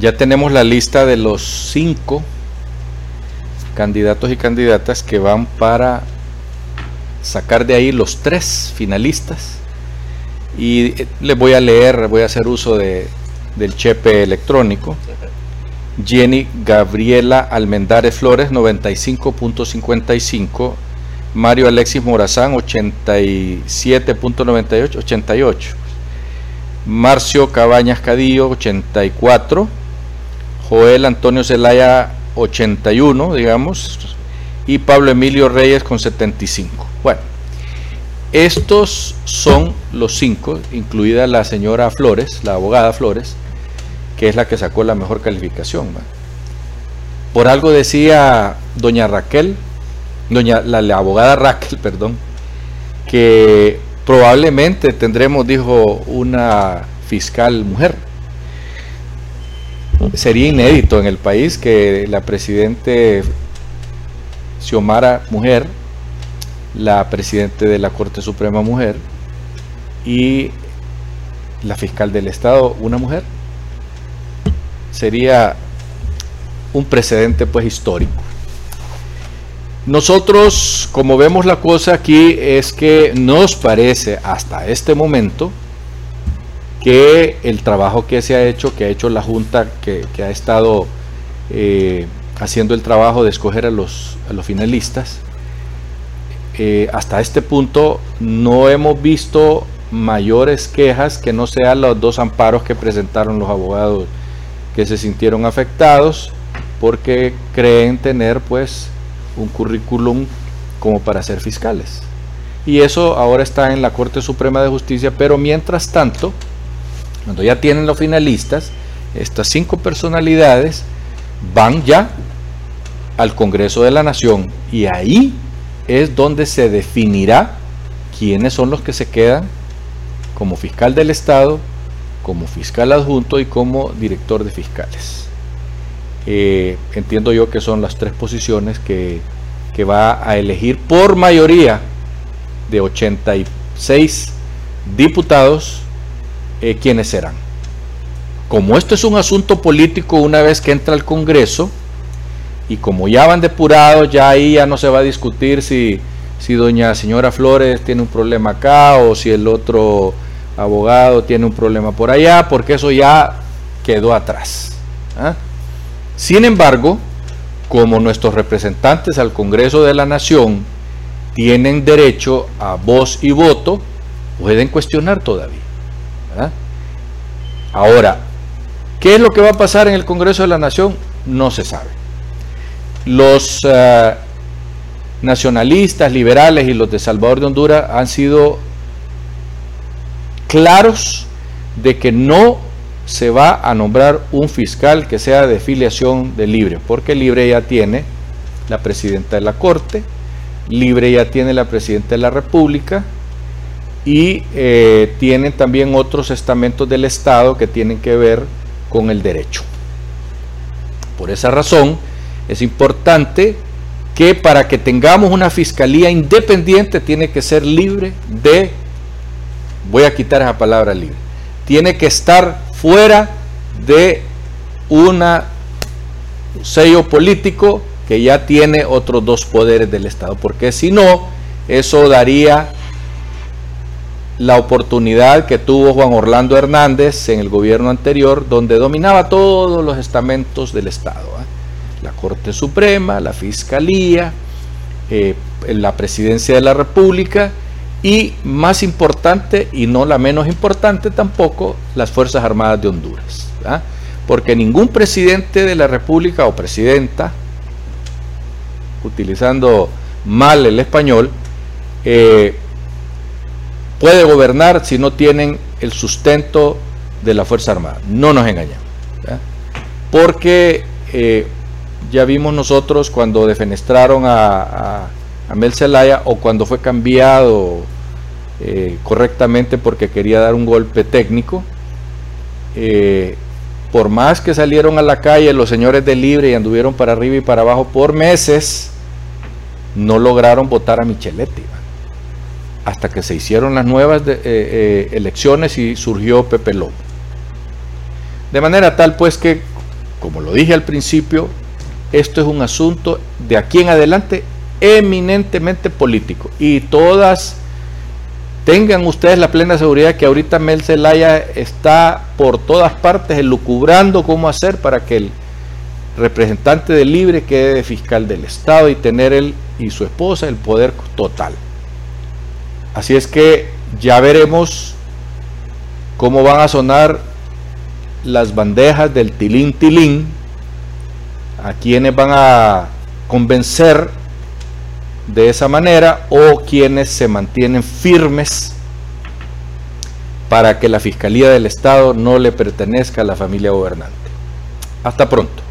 ya tenemos la lista de los cinco candidatos y candidatas que van para sacar de ahí los tres finalistas. Y eh, les voy a leer, voy a hacer uso de, del chepe electrónico. Jenny Gabriela Almendares Flores, 95.55. Mario Alexis Morazán, 87.98, 88. Marcio Cabañas Cadillo, 84. Joel Antonio Zelaya, 81, digamos. Y Pablo Emilio Reyes con 75. Bueno, estos son los cinco, incluida la señora Flores, la abogada Flores, que es la que sacó la mejor calificación. Por algo decía doña Raquel, doña la, abogada Raquel, perdón, que probablemente tendremos, dijo, una fiscal mujer. Sería inédito en el país que la presidente Xiomara mujer la presidente de la Corte Suprema mujer y la fiscal del Estado una mujer. Sería un precedente pues histórico. Nosotros, como vemos la cosa aquí, es que nos parece hasta este momento que el trabajo que se ha hecho, que ha hecho la Junta, que, ha estado eh, haciendo el trabajo de escoger a los, finalistas, eh, hasta este punto no hemos visto mayores quejas que no sean los dos amparos que presentaron los abogados que se sintieron afectados porque creen tener pues un currículum como para ser fiscales. Y eso ahora está en la Corte Suprema de Justicia, pero mientras tanto, cuando ya tienen los finalistas, estas cinco personalidades van ya al Congreso de la Nación y ahí es donde se definirá quiénes son los que se quedan como fiscal del Estado, como fiscal adjunto y como director de fiscales. Eh, entiendo yo que son las tres posiciones que, va a elegir por mayoría de 86 diputados eh, quienes serán. Como esto es un asunto político una vez que entra al Congreso, y como ya van depurados, ya ahí ya no se va a discutir si, si doña señora Flores tiene un problema acá o si el otro abogado tiene un problema por allá, porque eso ya quedó atrás. ¿ah? Sin embargo, como nuestros representantes al Congreso de la Nación tienen derecho a voz y voto, pueden cuestionar todavía. Ahora, ¿qué es lo que va a pasar en el Congreso de la Nación? No se sabe los eh, nacionalistas, liberales y los de Salvador de Honduras han sido claros de que no se va a nombrar un fiscal que sea de filiación de Libre, porque Libre ya tiene la presidenta de la Corte, Libre ya tiene la presidenta de la República y eh, tienen también otros estamentos del Estado que tienen que ver con el derecho. Por esa razón, es importante que para que tengamos una fiscalía independiente tiene que ser libre de, voy a quitar esa palabra libre, tiene que estar fuera de un sello político que ya tiene otros dos poderes del Estado, porque si no, eso daría la oportunidad que tuvo Juan Orlando Hernández en el gobierno anterior, donde dominaba todos los estamentos del Estado. ¿eh? la Corte Suprema, la Fiscalía, eh, la Presidencia de la República y más importante y no la menos importante tampoco, las Fuerzas Armadas de Honduras. Porque ningún presidente de la República o presidenta, utilizando mal el español, eh, puede gobernar si no tienen el sustento de la Fuerza Armada. No nos engañamos. Porque eh, ya vimos nosotros cuando defenestraron a, a, Mel Zelaya o cuando fue cambiado eh, correctamente porque quería dar un golpe técnico. Eh, por más que salieron a la calle los señores de Libre y anduvieron para arriba y para abajo por meses, no lograron votar a Micheletti. Hasta que se hicieron las nuevas eh, elecciones y surgió Pepe Lobo. De manera tal pues que como lo dije al principio, esto es un asunto de aquí en adelante eminentemente político. Y todas tengan ustedes la plena seguridad que ahorita Mel Zelaya está por todas partes elucubrando cómo hacer para que el representante del Libre quede de fiscal del Estado y tener él y su esposa el poder total. Así es que ya veremos cómo van a sonar las bandejas del tilín tilín, a quienes van a convencer de esa manera o quienes se mantienen firmes para que la Fiscalía del Estado no le pertenezca a la familia gobernante. Hasta pronto.